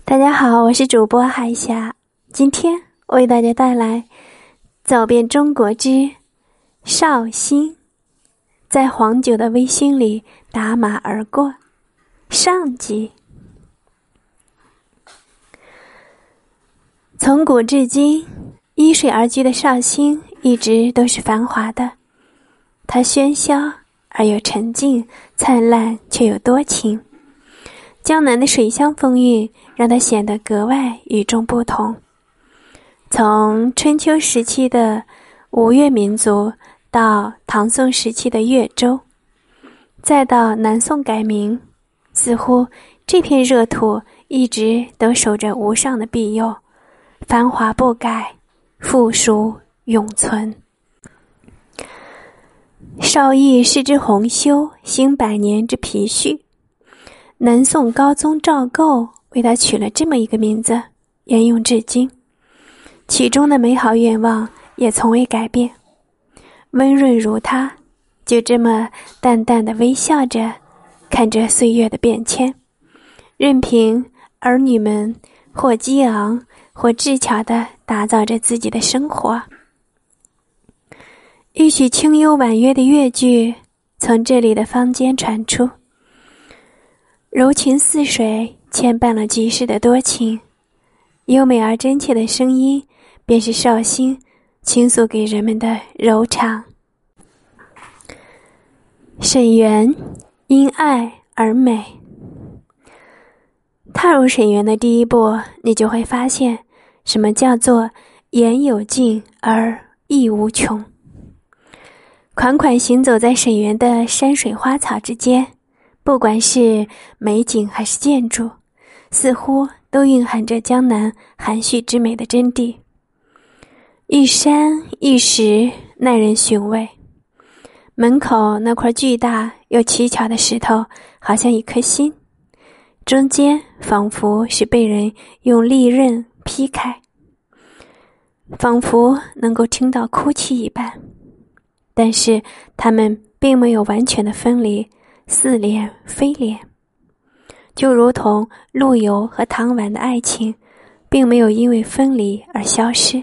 大家好，我是主播海霞，今天为大家带来《走遍中国之绍兴》，在黄酒的微醺里打马而过。上集，从古至今，依水而居的绍兴一直都是繁华的，它喧嚣而又沉静，灿烂却又多情。江南的水乡风韵让它显得格外与众不同。从春秋时期的吴越民族，到唐宋时期的越州，再到南宋改名，似乎这片热土一直都守着无上的庇佑，繁华不改，富庶永存。少义是之洪修兴百年之皮序。南宋高宗赵构为他取了这么一个名字，沿用至今。其中的美好愿望也从未改变。温润如他，就这么淡淡的微笑着，看着岁月的变迁，任凭儿女们或激昂或智巧的打造着自己的生活。一曲清幽婉约的乐句从这里的坊间传出。柔情似水，牵绊了几世的多情。优美而真切的声音，便是绍兴倾诉给人们的柔肠。沈园因爱而美。踏入沈园的第一步，你就会发现，什么叫做言有尽而意无穷。款款行走在沈园的山水花草之间。不管是美景还是建筑，似乎都蕴含着江南含蓄之美的真谛。一山一石，耐人寻味。门口那块巨大又奇巧的石头，好像一颗心，中间仿佛是被人用利刃劈开，仿佛能够听到哭泣一般。但是它们并没有完全的分离。似脸非脸，就如同陆游和唐婉的爱情，并没有因为分离而消失。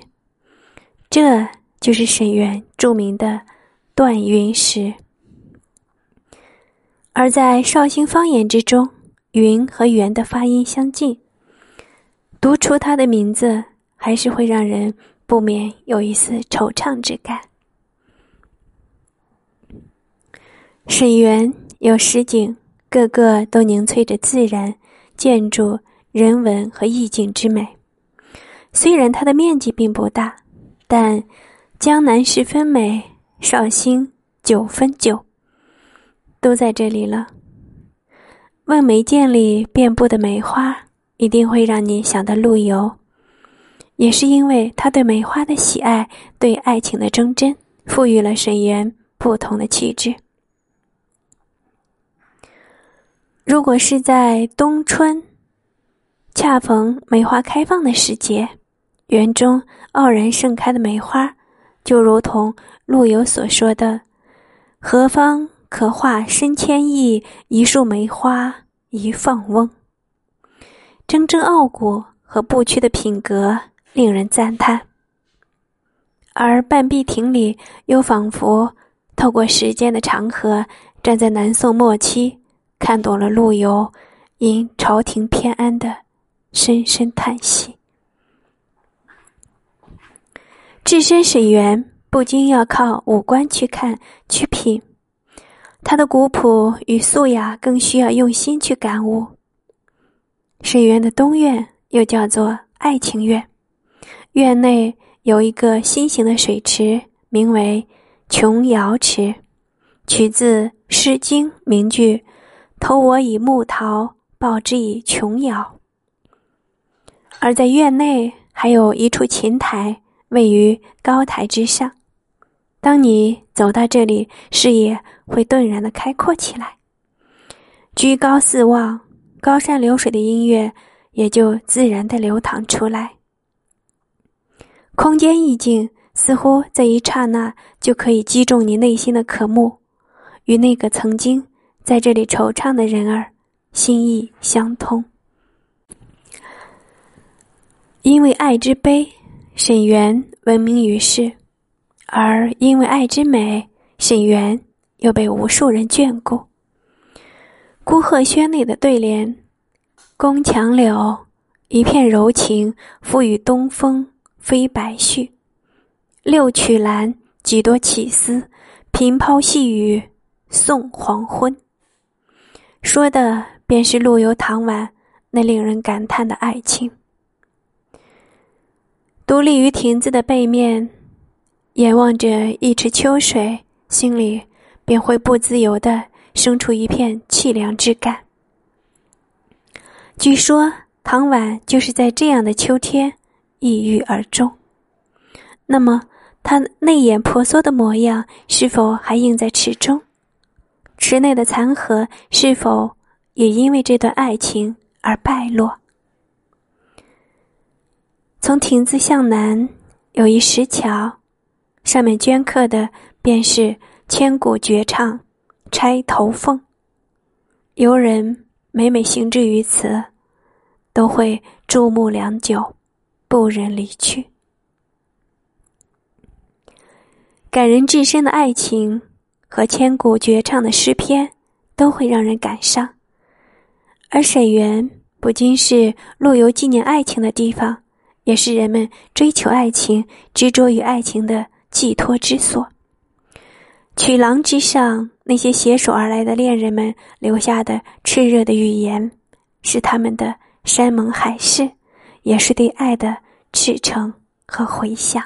这就是沈园著名的断云石。而在绍兴方言之中，“云”和“园”的发音相近，读出它的名字，还是会让人不免有一丝惆怅之感。沈园。有实景，个个都凝萃着自然、建筑、人文和意境之美。虽然它的面积并不大，但江南十分美，绍兴九分九，都在这里了。问梅涧里遍布的梅花，一定会让你想到陆游。也是因为他对梅花的喜爱，对爱情的忠贞，赋予了沈园不同的气质。如果是在冬春，恰逢梅花开放的时节，园中傲然盛开的梅花，就如同陆游所说的：“何方可画深千亿？一树梅花一放翁。”铮铮傲骨和不屈的品格令人赞叹。而半壁亭里，又仿佛透过时间的长河，站在南宋末期。看懂了陆游因朝廷偏安的深深叹息。置身沈园，不禁要靠五官去看去品，它的古朴与素雅更需要用心去感悟。沈园的东院又叫做爱情院，院内有一个心形的水池，名为琼瑶池，取自《诗经》名句。投我以木桃，报之以琼瑶。而在院内还有一处琴台，位于高台之上。当你走到这里，视野会顿然的开阔起来。居高四望，高山流水的音乐也就自然的流淌出来。空间意境似乎在一刹那就可以击中你内心的渴慕，与那个曾经。在这里惆怅的人儿，心意相通。因为爱之悲，沈园闻名于世；而因为爱之美，沈园又被无数人眷顾。孤鹤轩内的对联：“宫墙柳，一片柔情，付与东风飞白絮；六曲兰，几多起思，平抛细雨送黄昏。”说的便是陆游、唐婉那令人感叹的爱情。独立于亭子的背面，眼望着一池秋水，心里便会不自由的。生出一片凄凉之感。据说唐婉就是在这样的秋天抑郁而终。那么，他内眼婆娑的模样是否还映在池中？池内的残荷是否也因为这段爱情而败落？从亭子向南有一石桥，上面镌刻的便是千古绝唱。钗头凤，游人每每行至于此，都会注目良久，不忍离去。感人至深的爱情和千古绝唱的诗篇，都会让人感伤。而沈园不仅是陆游纪念爱情的地方，也是人们追求爱情、执着于爱情的寄托之所。曲廊之上，那些携手而来的恋人们留下的炽热的语言，是他们的山盟海誓，也是对爱的赤诚和回响。